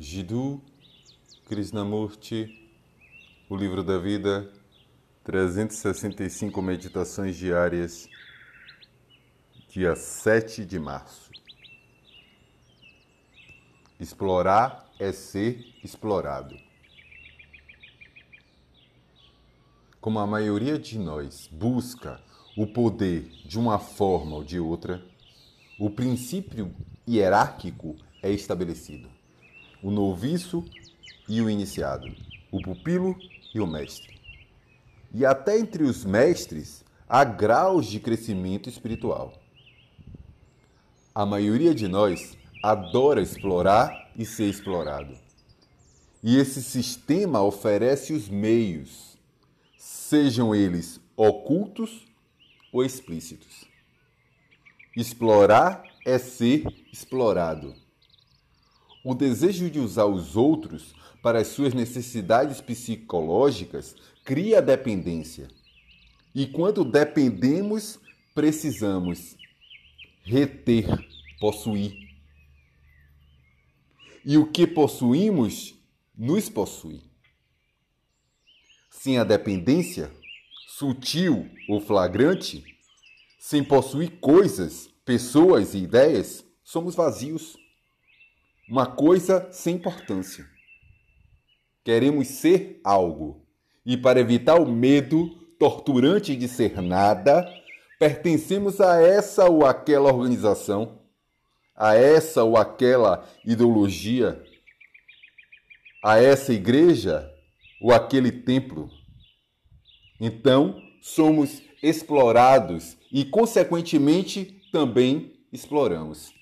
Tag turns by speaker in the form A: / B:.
A: Jiddu Krishnamurti, O Livro da Vida, 365 Meditações Diárias, dia 7 de março. Explorar é ser explorado. Como a maioria de nós busca o poder de uma forma ou de outra, o princípio hierárquico é estabelecido o noviço e o iniciado, o pupilo e o mestre. E até entre os mestres há graus de crescimento espiritual. A maioria de nós adora explorar e ser explorado. E esse sistema oferece os meios, sejam eles ocultos ou explícitos. Explorar é ser explorado. O desejo de usar os outros para as suas necessidades psicológicas cria dependência. E quando dependemos, precisamos reter, possuir. E o que possuímos nos possui. Sem a dependência, sutil ou flagrante, sem possuir coisas, pessoas e ideias, somos vazios uma coisa sem importância. Queremos ser algo, e para evitar o medo torturante de ser nada, pertencemos a essa ou aquela organização, a essa ou aquela ideologia, a essa igreja ou aquele templo. Então, somos explorados e, consequentemente, também exploramos.